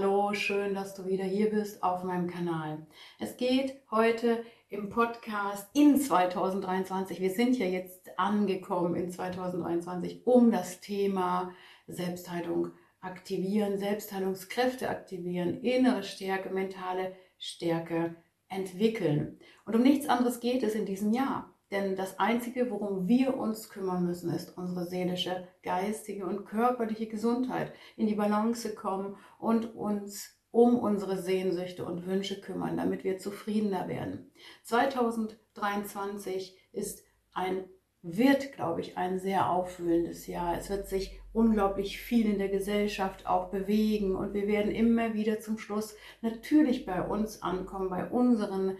Hallo, schön, dass du wieder hier bist auf meinem Kanal. Es geht heute im Podcast in 2023, wir sind ja jetzt angekommen in 2023, um das Thema Selbstheilung aktivieren, Selbstheilungskräfte aktivieren, innere Stärke, mentale Stärke entwickeln. Und um nichts anderes geht es in diesem Jahr. Denn das Einzige, worum wir uns kümmern müssen, ist unsere seelische, geistige und körperliche Gesundheit, in die Balance kommen und uns um unsere Sehnsüchte und Wünsche kümmern, damit wir zufriedener werden. 2023 ist ein wird, glaube ich, ein sehr aufwühlendes Jahr. Es wird sich unglaublich viel in der Gesellschaft auch bewegen und wir werden immer wieder zum Schluss natürlich bei uns ankommen, bei unseren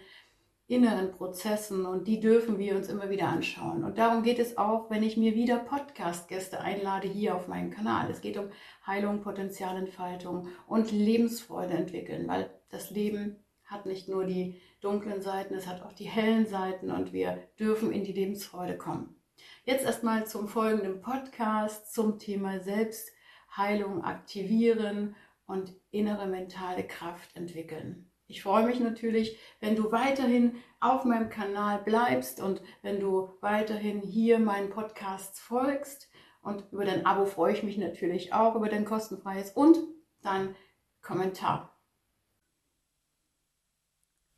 inneren Prozessen und die dürfen wir uns immer wieder anschauen. Und darum geht es auch, wenn ich mir wieder Podcast-Gäste einlade hier auf meinem Kanal. Es geht um Heilung, Potenzialentfaltung und Lebensfreude entwickeln, weil das Leben hat nicht nur die dunklen Seiten, es hat auch die hellen Seiten und wir dürfen in die Lebensfreude kommen. Jetzt erstmal zum folgenden Podcast zum Thema Selbstheilung aktivieren und innere mentale Kraft entwickeln. Ich freue mich natürlich, wenn du weiterhin auf meinem Kanal bleibst und wenn du weiterhin hier meinen Podcasts folgst. Und über dein Abo freue ich mich natürlich auch, über dein kostenfreies und dein Kommentar.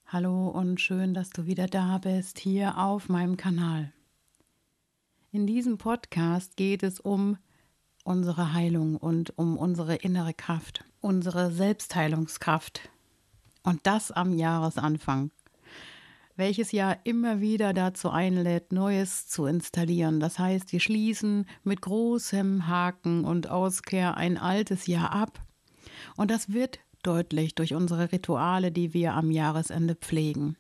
Hallo und schön, dass du wieder da bist hier auf meinem Kanal. In diesem Podcast geht es um unsere Heilung und um unsere innere Kraft, unsere Selbstheilungskraft, und das am Jahresanfang, welches ja immer wieder dazu einlädt, Neues zu installieren. Das heißt, wir schließen mit großem Haken und Auskehr ein altes Jahr ab. Und das wird deutlich durch unsere Rituale, die wir am Jahresende pflegen.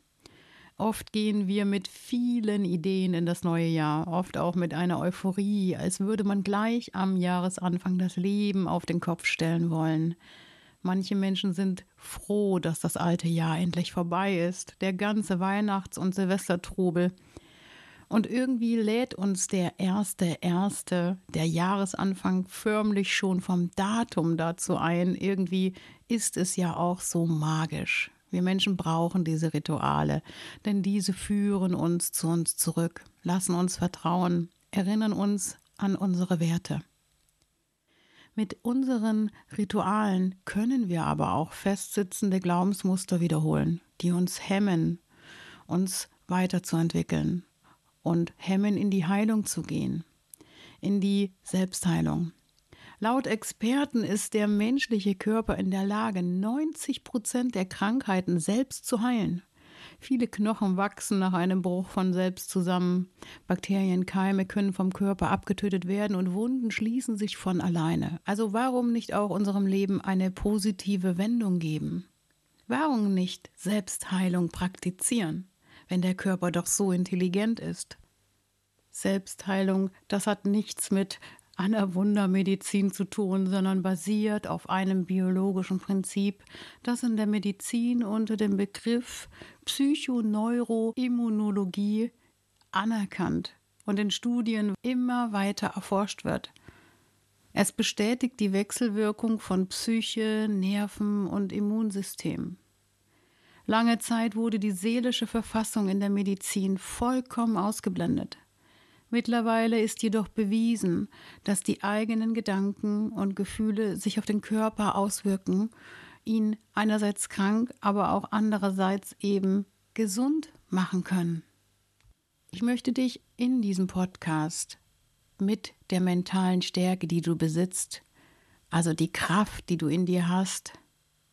Oft gehen wir mit vielen Ideen in das neue Jahr, oft auch mit einer Euphorie, als würde man gleich am Jahresanfang das Leben auf den Kopf stellen wollen. Manche Menschen sind froh, dass das alte Jahr endlich vorbei ist, der ganze Weihnachts- und Silvestertrubel. Und irgendwie lädt uns der erste, erste, der Jahresanfang förmlich schon vom Datum dazu ein. Irgendwie ist es ja auch so magisch. Wir Menschen brauchen diese Rituale, denn diese führen uns zu uns zurück, lassen uns vertrauen, erinnern uns an unsere Werte. Mit unseren Ritualen können wir aber auch festsitzende Glaubensmuster wiederholen, die uns hemmen, uns weiterzuentwickeln und hemmen, in die Heilung zu gehen, in die Selbstheilung. Laut Experten ist der menschliche Körper in der Lage, 90 Prozent der Krankheiten selbst zu heilen. Viele Knochen wachsen nach einem Bruch von selbst zusammen. Bakterienkeime können vom Körper abgetötet werden und Wunden schließen sich von alleine. Also warum nicht auch unserem Leben eine positive Wendung geben? Warum nicht Selbstheilung praktizieren, wenn der Körper doch so intelligent ist? Selbstheilung, das hat nichts mit einer Wundermedizin zu tun, sondern basiert auf einem biologischen Prinzip, das in der Medizin unter dem Begriff Psychoneuroimmunologie anerkannt und in Studien immer weiter erforscht wird. Es bestätigt die Wechselwirkung von Psyche, Nerven und Immunsystem. Lange Zeit wurde die seelische Verfassung in der Medizin vollkommen ausgeblendet. Mittlerweile ist jedoch bewiesen, dass die eigenen Gedanken und Gefühle sich auf den Körper auswirken, ihn einerseits krank, aber auch andererseits eben gesund machen können. Ich möchte dich in diesem Podcast mit der mentalen Stärke, die du besitzt, also die Kraft, die du in dir hast,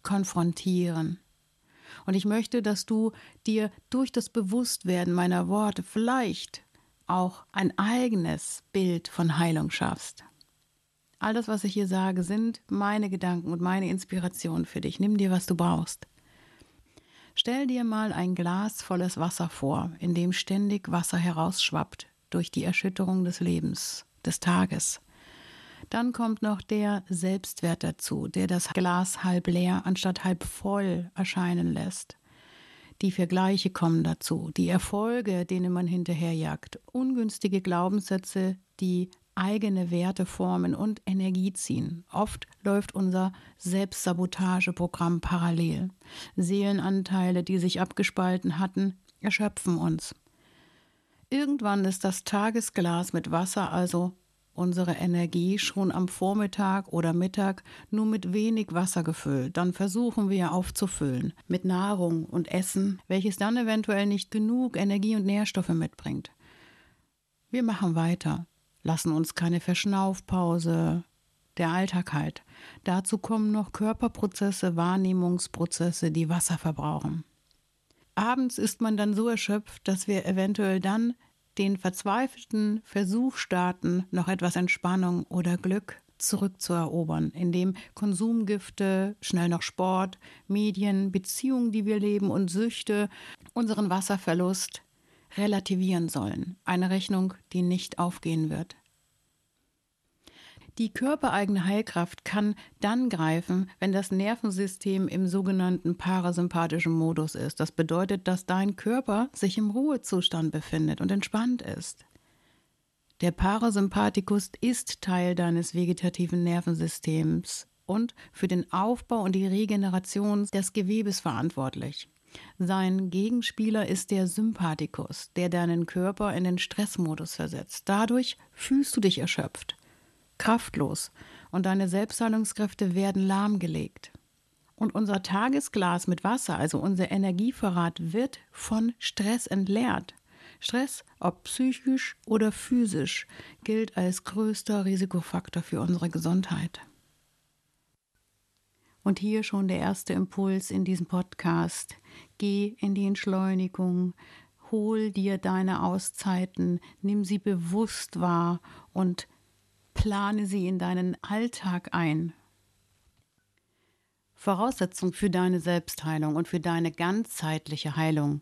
konfrontieren. Und ich möchte, dass du dir durch das Bewusstwerden meiner Worte vielleicht auch ein eigenes Bild von Heilung schaffst. All das, was ich hier sage, sind meine Gedanken und meine Inspiration für dich. Nimm dir, was du brauchst. Stell dir mal ein Glas volles Wasser vor, in dem ständig Wasser herausschwappt durch die Erschütterung des Lebens, des Tages. Dann kommt noch der Selbstwert dazu, der das Glas halb leer anstatt halb voll erscheinen lässt. Die Vergleiche kommen dazu, die Erfolge, denen man hinterherjagt, ungünstige Glaubenssätze, die eigene Werte formen und Energie ziehen. Oft läuft unser Selbstsabotageprogramm parallel. Seelenanteile, die sich abgespalten hatten, erschöpfen uns. Irgendwann ist das Tagesglas mit Wasser also unsere Energie schon am Vormittag oder Mittag nur mit wenig Wasser gefüllt. Dann versuchen wir aufzufüllen mit Nahrung und Essen, welches dann eventuell nicht genug Energie und Nährstoffe mitbringt. Wir machen weiter, lassen uns keine Verschnaufpause, der Alltag halt. Dazu kommen noch Körperprozesse, Wahrnehmungsprozesse, die Wasser verbrauchen. Abends ist man dann so erschöpft, dass wir eventuell dann den verzweifelten Versuch starten, noch etwas Entspannung oder Glück zurückzuerobern, indem Konsumgifte, schnell noch Sport, Medien, Beziehungen, die wir leben und Süchte unseren Wasserverlust relativieren sollen. Eine Rechnung, die nicht aufgehen wird. Die körpereigene Heilkraft kann dann greifen, wenn das Nervensystem im sogenannten parasympathischen Modus ist. Das bedeutet, dass dein Körper sich im Ruhezustand befindet und entspannt ist. Der Parasympathikus ist Teil deines vegetativen Nervensystems und für den Aufbau und die Regeneration des Gewebes verantwortlich. Sein Gegenspieler ist der Sympathikus, der deinen Körper in den Stressmodus versetzt. Dadurch fühlst du dich erschöpft kraftlos und deine Selbstheilungskräfte werden lahmgelegt. Und unser Tagesglas mit Wasser, also unser Energievorrat, wird von Stress entleert. Stress, ob psychisch oder physisch, gilt als größter Risikofaktor für unsere Gesundheit. Und hier schon der erste Impuls in diesem Podcast. Geh in die Entschleunigung, hol dir deine Auszeiten, nimm sie bewusst wahr und plane sie in deinen Alltag ein. Voraussetzung für deine Selbstheilung und für deine ganzheitliche Heilung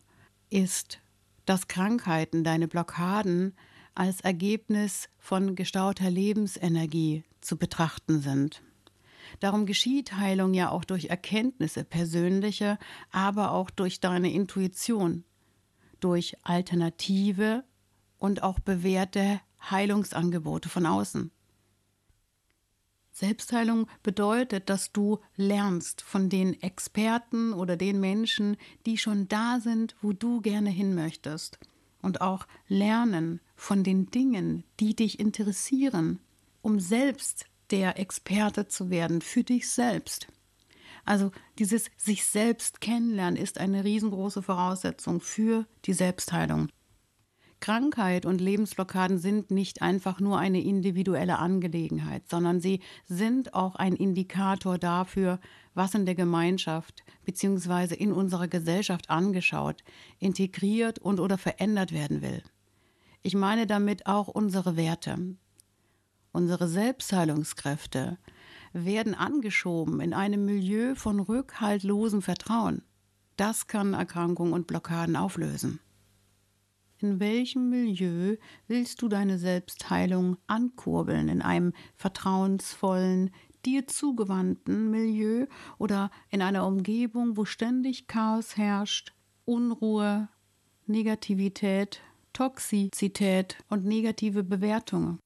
ist, dass Krankheiten, deine Blockaden als Ergebnis von gestauter Lebensenergie zu betrachten sind. Darum geschieht Heilung ja auch durch Erkenntnisse, persönliche, aber auch durch deine Intuition, durch alternative und auch bewährte Heilungsangebote von außen. Selbstheilung bedeutet, dass du lernst von den Experten oder den Menschen, die schon da sind, wo du gerne hin möchtest. Und auch lernen von den Dingen, die dich interessieren, um selbst der Experte zu werden für dich selbst. Also dieses sich selbst kennenlernen ist eine riesengroße Voraussetzung für die Selbstheilung. Krankheit und Lebensblockaden sind nicht einfach nur eine individuelle Angelegenheit, sondern sie sind auch ein Indikator dafür, was in der Gemeinschaft bzw. in unserer Gesellschaft angeschaut, integriert und oder verändert werden will. Ich meine damit auch unsere Werte. Unsere Selbstheilungskräfte werden angeschoben in einem Milieu von rückhaltlosem Vertrauen. Das kann Erkrankungen und Blockaden auflösen. In welchem Milieu willst du deine Selbstheilung ankurbeln? In einem vertrauensvollen, dir zugewandten Milieu oder in einer Umgebung, wo ständig Chaos herrscht, Unruhe, Negativität, Toxizität und negative Bewertungen?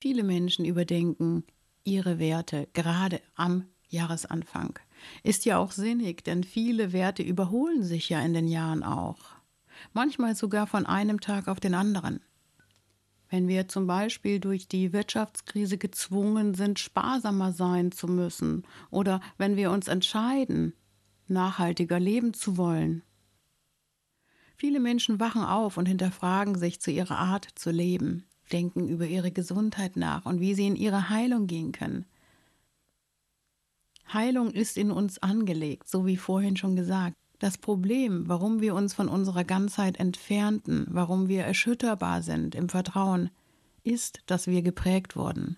Viele Menschen überdenken ihre Werte gerade am Jahresanfang. Ist ja auch sinnig, denn viele Werte überholen sich ja in den Jahren auch manchmal sogar von einem Tag auf den anderen. Wenn wir zum Beispiel durch die Wirtschaftskrise gezwungen sind, sparsamer sein zu müssen, oder wenn wir uns entscheiden, nachhaltiger leben zu wollen. Viele Menschen wachen auf und hinterfragen sich zu ihrer Art zu leben, denken über ihre Gesundheit nach und wie sie in ihre Heilung gehen können. Heilung ist in uns angelegt, so wie vorhin schon gesagt. Das Problem, warum wir uns von unserer Ganzheit entfernten, warum wir erschütterbar sind im Vertrauen, ist, dass wir geprägt wurden.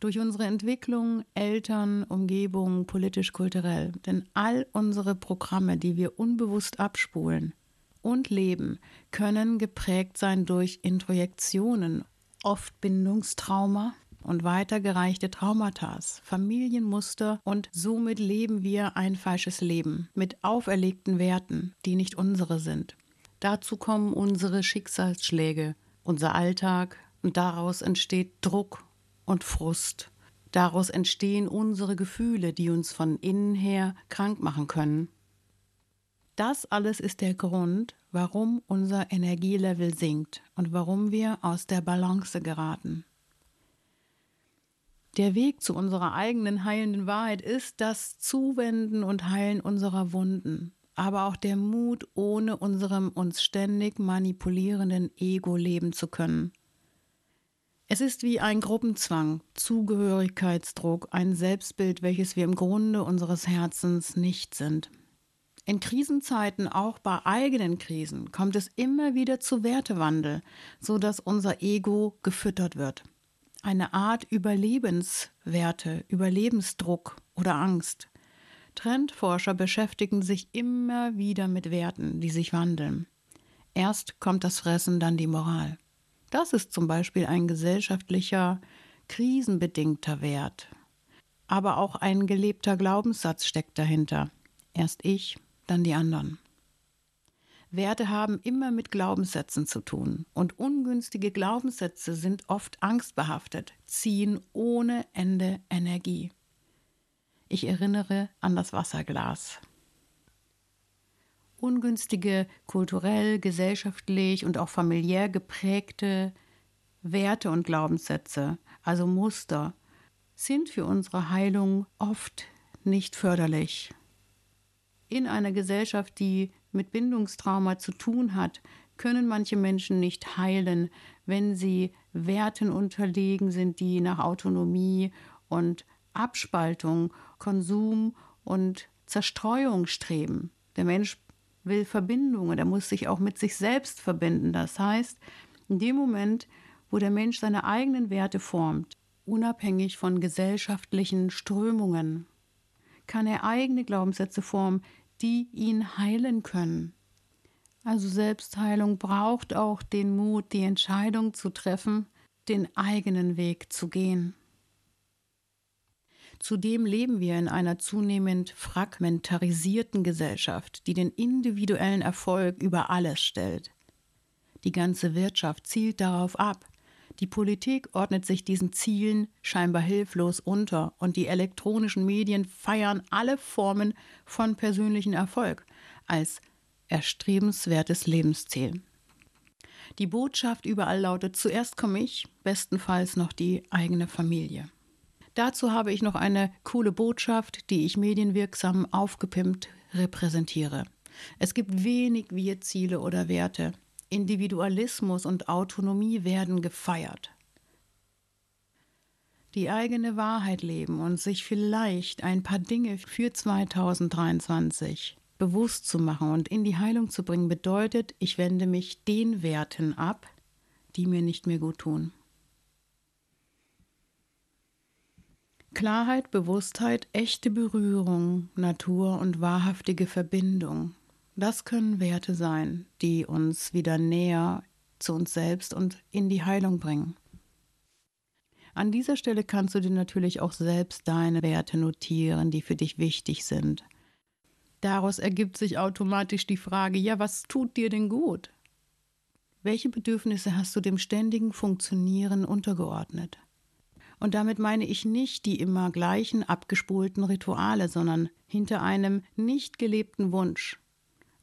Durch unsere Entwicklung, Eltern, Umgebung, politisch-kulturell. Denn all unsere Programme, die wir unbewusst abspulen und leben, können geprägt sein durch Introjektionen, oft Bindungstrauma, und weitergereichte Traumata, Familienmuster und somit leben wir ein falsches Leben mit auferlegten Werten, die nicht unsere sind. Dazu kommen unsere Schicksalsschläge, unser Alltag, Und daraus entsteht Druck und Frust. Daraus entstehen unsere Gefühle, die uns von innen her krank machen können. Das alles ist der Grund, warum unser Energielevel sinkt und warum wir aus der Balance geraten. Der Weg zu unserer eigenen heilenden Wahrheit ist das Zuwenden und Heilen unserer Wunden, aber auch der Mut, ohne unserem uns ständig manipulierenden Ego leben zu können. Es ist wie ein Gruppenzwang, Zugehörigkeitsdruck, ein Selbstbild, welches wir im Grunde unseres Herzens nicht sind. In Krisenzeiten, auch bei eigenen Krisen, kommt es immer wieder zu Wertewandel, so dass unser Ego gefüttert wird. Eine Art Überlebenswerte, Überlebensdruck oder Angst. Trendforscher beschäftigen sich immer wieder mit Werten, die sich wandeln. Erst kommt das Fressen, dann die Moral. Das ist zum Beispiel ein gesellschaftlicher, krisenbedingter Wert. Aber auch ein gelebter Glaubenssatz steckt dahinter. Erst ich, dann die anderen. Werte haben immer mit Glaubenssätzen zu tun und ungünstige Glaubenssätze sind oft angstbehaftet, ziehen ohne Ende Energie. Ich erinnere an das Wasserglas ungünstige, kulturell, gesellschaftlich und auch familiär geprägte Werte und Glaubenssätze, also Muster, sind für unsere Heilung oft nicht förderlich. In einer Gesellschaft, die mit Bindungstrauma zu tun hat, können manche Menschen nicht heilen, wenn sie Werten unterlegen sind, die nach Autonomie und Abspaltung, Konsum und Zerstreuung streben. Der Mensch will Verbindung und er muss sich auch mit sich selbst verbinden. Das heißt, in dem Moment, wo der Mensch seine eigenen Werte formt, unabhängig von gesellschaftlichen Strömungen, kann er eigene Glaubenssätze formen, die ihn heilen können. Also Selbstheilung braucht auch den Mut, die Entscheidung zu treffen, den eigenen Weg zu gehen. Zudem leben wir in einer zunehmend fragmentarisierten Gesellschaft, die den individuellen Erfolg über alles stellt. Die ganze Wirtschaft zielt darauf ab. Die Politik ordnet sich diesen Zielen scheinbar hilflos unter und die elektronischen Medien feiern alle Formen von persönlichen Erfolg als erstrebenswertes Lebensziel. Die Botschaft überall lautet zuerst komme ich, bestenfalls noch die eigene Familie. Dazu habe ich noch eine coole Botschaft, die ich medienwirksam aufgepimpt repräsentiere. Es gibt wenig Wir-Ziele oder Werte. Individualismus und Autonomie werden gefeiert. Die eigene Wahrheit leben und sich vielleicht ein paar Dinge für 2023 bewusst zu machen und in die Heilung zu bringen, bedeutet, ich wende mich den Werten ab, die mir nicht mehr gut tun. Klarheit, Bewusstheit, echte Berührung, Natur und wahrhaftige Verbindung. Das können Werte sein, die uns wieder näher zu uns selbst und in die Heilung bringen. An dieser Stelle kannst du dir natürlich auch selbst deine Werte notieren, die für dich wichtig sind. Daraus ergibt sich automatisch die Frage, ja, was tut dir denn gut? Welche Bedürfnisse hast du dem ständigen Funktionieren untergeordnet? Und damit meine ich nicht die immer gleichen abgespulten Rituale, sondern hinter einem nicht gelebten Wunsch,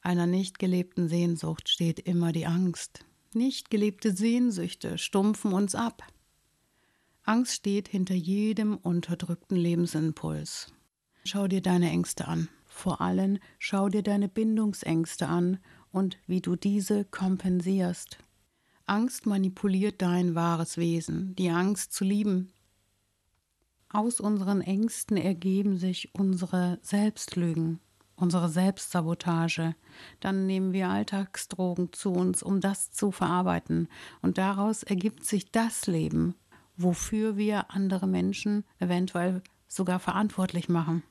einer nicht gelebten Sehnsucht steht immer die Angst. Nicht gelebte Sehnsüchte stumpfen uns ab. Angst steht hinter jedem unterdrückten Lebensimpuls. Schau dir deine Ängste an. Vor allem schau dir deine Bindungsängste an und wie du diese kompensierst. Angst manipuliert dein wahres Wesen, die Angst zu lieben, aus unseren Ängsten ergeben sich unsere Selbstlügen, unsere Selbstsabotage. Dann nehmen wir Alltagsdrogen zu uns, um das zu verarbeiten. Und daraus ergibt sich das Leben, wofür wir andere Menschen eventuell sogar verantwortlich machen.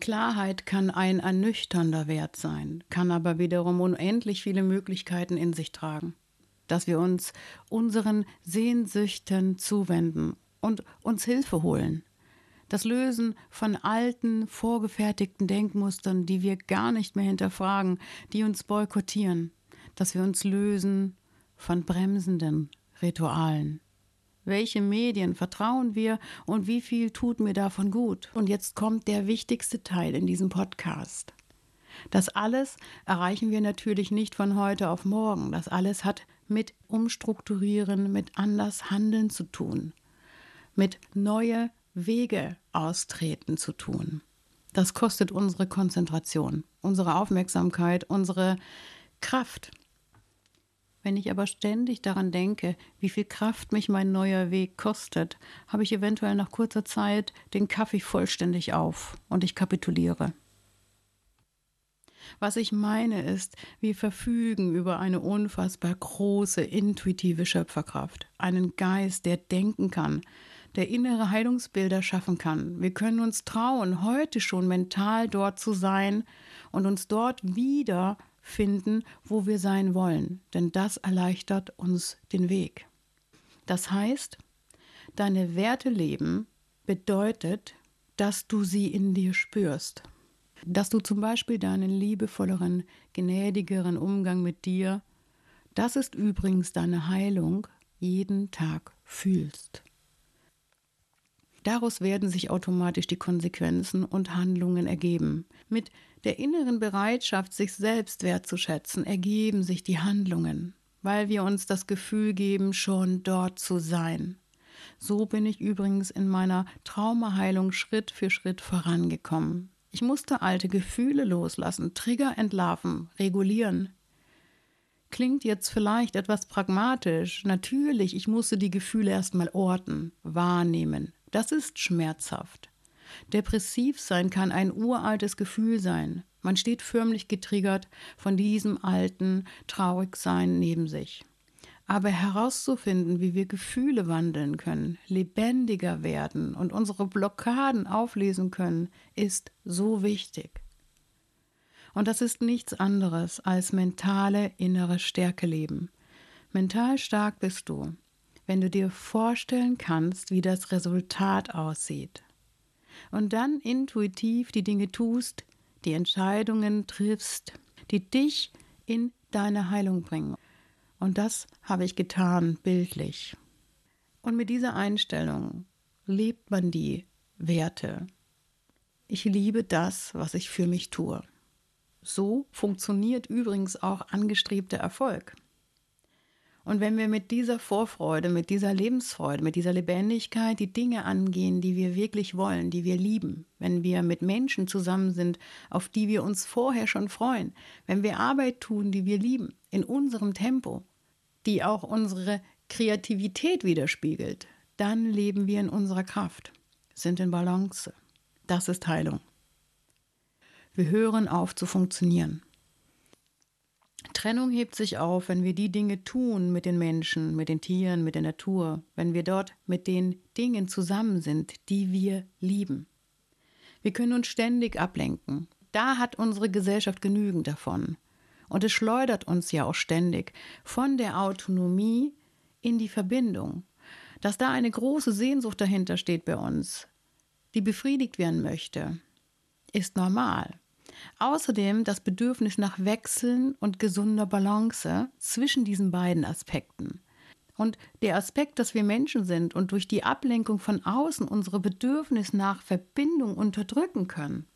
Klarheit kann ein ernüchternder Wert sein, kann aber wiederum unendlich viele Möglichkeiten in sich tragen. Dass wir uns unseren Sehnsüchten zuwenden und uns Hilfe holen. Das Lösen von alten, vorgefertigten Denkmustern, die wir gar nicht mehr hinterfragen, die uns boykottieren. Dass wir uns lösen von bremsenden Ritualen? Welche Medien vertrauen wir und wie viel tut mir davon gut? Und jetzt kommt der wichtigste Teil in diesem Podcast. Das alles erreichen wir natürlich nicht von heute auf morgen. Das alles hat mit Umstrukturieren, mit anders Handeln zu tun, mit neue Wege austreten zu tun. Das kostet unsere Konzentration, unsere Aufmerksamkeit, unsere Kraft. Wenn ich aber ständig daran denke, wie viel Kraft mich mein neuer Weg kostet, habe ich eventuell nach kurzer Zeit den Kaffee vollständig auf und ich kapituliere. Was ich meine ist, wir verfügen über eine unfassbar große intuitive Schöpferkraft, einen Geist, der denken kann, der innere Heilungsbilder schaffen kann. Wir können uns trauen, heute schon mental dort zu sein und uns dort wieder finden, wo wir sein wollen, denn das erleichtert uns den Weg. Das heißt, deine Werte leben bedeutet, dass du sie in dir spürst dass du zum Beispiel deinen liebevolleren, gnädigeren Umgang mit dir, das ist übrigens deine Heilung, jeden Tag fühlst. Daraus werden sich automatisch die Konsequenzen und Handlungen ergeben. Mit der inneren Bereitschaft, sich selbst wertzuschätzen, ergeben sich die Handlungen, weil wir uns das Gefühl geben, schon dort zu sein. So bin ich übrigens in meiner Traumaheilung Schritt für Schritt vorangekommen. Ich musste alte Gefühle loslassen, Trigger entlarven, regulieren. Klingt jetzt vielleicht etwas pragmatisch. Natürlich, ich musste die Gefühle erstmal orten, wahrnehmen. Das ist schmerzhaft. Depressiv sein kann ein uraltes Gefühl sein. Man steht förmlich getriggert von diesem alten Traurigsein neben sich. Aber herauszufinden, wie wir Gefühle wandeln können, lebendiger werden und unsere Blockaden auflesen können, ist so wichtig. Und das ist nichts anderes als mentale innere Stärke leben. Mental stark bist du, wenn du dir vorstellen kannst, wie das Resultat aussieht. Und dann intuitiv die Dinge tust, die Entscheidungen triffst, die dich in deine Heilung bringen. Und das habe ich getan, bildlich. Und mit dieser Einstellung lebt man die Werte. Ich liebe das, was ich für mich tue. So funktioniert übrigens auch angestrebter Erfolg. Und wenn wir mit dieser Vorfreude, mit dieser Lebensfreude, mit dieser Lebendigkeit die Dinge angehen, die wir wirklich wollen, die wir lieben, wenn wir mit Menschen zusammen sind, auf die wir uns vorher schon freuen, wenn wir Arbeit tun, die wir lieben, in unserem Tempo, die auch unsere Kreativität widerspiegelt, dann leben wir in unserer Kraft, sind in Balance. Das ist Heilung. Wir hören auf zu funktionieren. Trennung hebt sich auf, wenn wir die Dinge tun mit den Menschen, mit den Tieren, mit der Natur, wenn wir dort mit den Dingen zusammen sind, die wir lieben. Wir können uns ständig ablenken. Da hat unsere Gesellschaft genügend davon. Und es schleudert uns ja auch ständig von der Autonomie in die Verbindung. Dass da eine große Sehnsucht dahinter steht bei uns, die befriedigt werden möchte, ist normal. Außerdem das Bedürfnis nach Wechseln und gesunder Balance zwischen diesen beiden Aspekten. Und der Aspekt, dass wir Menschen sind und durch die Ablenkung von außen unsere Bedürfnis nach Verbindung unterdrücken können,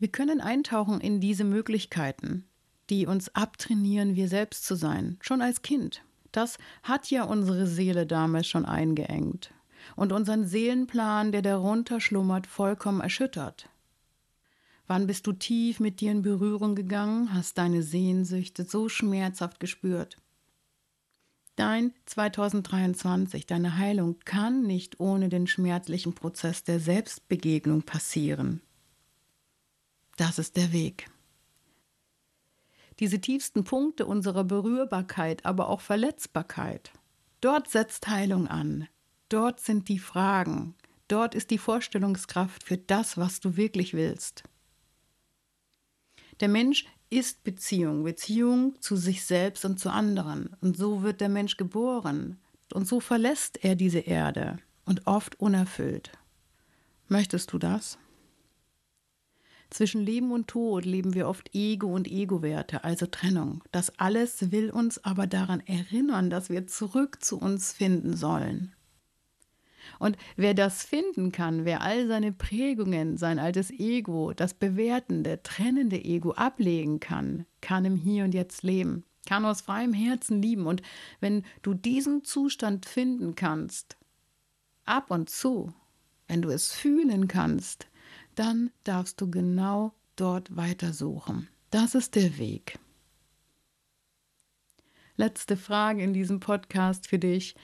wir können eintauchen in diese Möglichkeiten, die uns abtrainieren, wir selbst zu sein, schon als Kind. Das hat ja unsere Seele damals schon eingeengt und unseren Seelenplan, der darunter schlummert, vollkommen erschüttert. Wann bist du tief mit dir in Berührung gegangen, hast deine Sehnsüchte so schmerzhaft gespürt? Dein 2023, deine Heilung kann nicht ohne den schmerzlichen Prozess der Selbstbegegnung passieren. Das ist der Weg. Diese tiefsten Punkte unserer Berührbarkeit, aber auch Verletzbarkeit. Dort setzt Heilung an. Dort sind die Fragen. Dort ist die Vorstellungskraft für das, was du wirklich willst. Der Mensch ist Beziehung, Beziehung zu sich selbst und zu anderen. Und so wird der Mensch geboren. Und so verlässt er diese Erde und oft unerfüllt. Möchtest du das? Zwischen Leben und Tod leben wir oft Ego und Ego-Werte, also Trennung. Das alles will uns aber daran erinnern, dass wir zurück zu uns finden sollen. Und wer das finden kann, wer all seine Prägungen, sein altes Ego, das bewertende, trennende Ego ablegen kann, kann im Hier und Jetzt leben, kann aus freiem Herzen lieben. Und wenn du diesen Zustand finden kannst, ab und zu, wenn du es fühlen kannst, dann darfst du genau dort weitersuchen. Das ist der Weg. Letzte Frage in diesem Podcast für dich.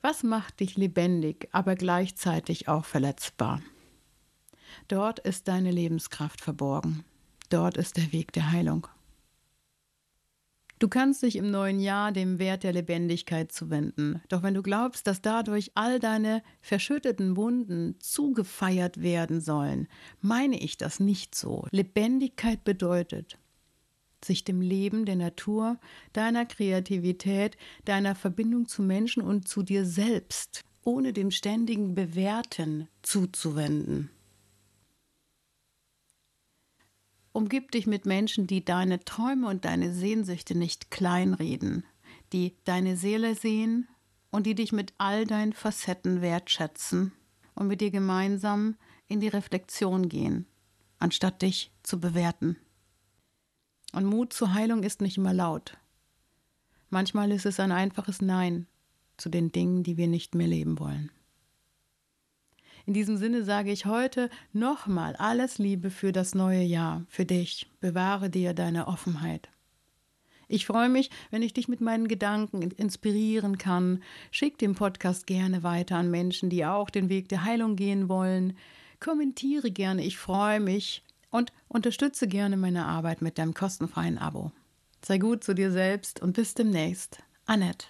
Was macht dich lebendig, aber gleichzeitig auch verletzbar? Dort ist deine Lebenskraft verborgen. Dort ist der Weg der Heilung. Du kannst dich im neuen Jahr dem Wert der Lebendigkeit zuwenden. Doch wenn du glaubst, dass dadurch all deine verschütteten Wunden zugefeiert werden sollen, meine ich das nicht so. Lebendigkeit bedeutet, sich dem Leben, der Natur, deiner Kreativität, deiner Verbindung zu Menschen und zu dir selbst, ohne dem ständigen Bewerten zuzuwenden. Umgib dich mit Menschen, die deine Träume und deine Sehnsüchte nicht kleinreden, die deine Seele sehen und die dich mit all deinen Facetten wertschätzen und mit dir gemeinsam in die Reflexion gehen, anstatt dich zu bewerten. Und Mut zur Heilung ist nicht immer laut. Manchmal ist es ein einfaches Nein zu den Dingen, die wir nicht mehr leben wollen. In diesem Sinne sage ich heute nochmal alles Liebe für das neue Jahr, für dich. Bewahre dir deine Offenheit. Ich freue mich, wenn ich dich mit meinen Gedanken inspirieren kann. Schick den Podcast gerne weiter an Menschen, die auch den Weg der Heilung gehen wollen. Kommentiere gerne, ich freue mich und unterstütze gerne meine Arbeit mit deinem kostenfreien Abo. Sei gut zu dir selbst und bis demnächst. Annette.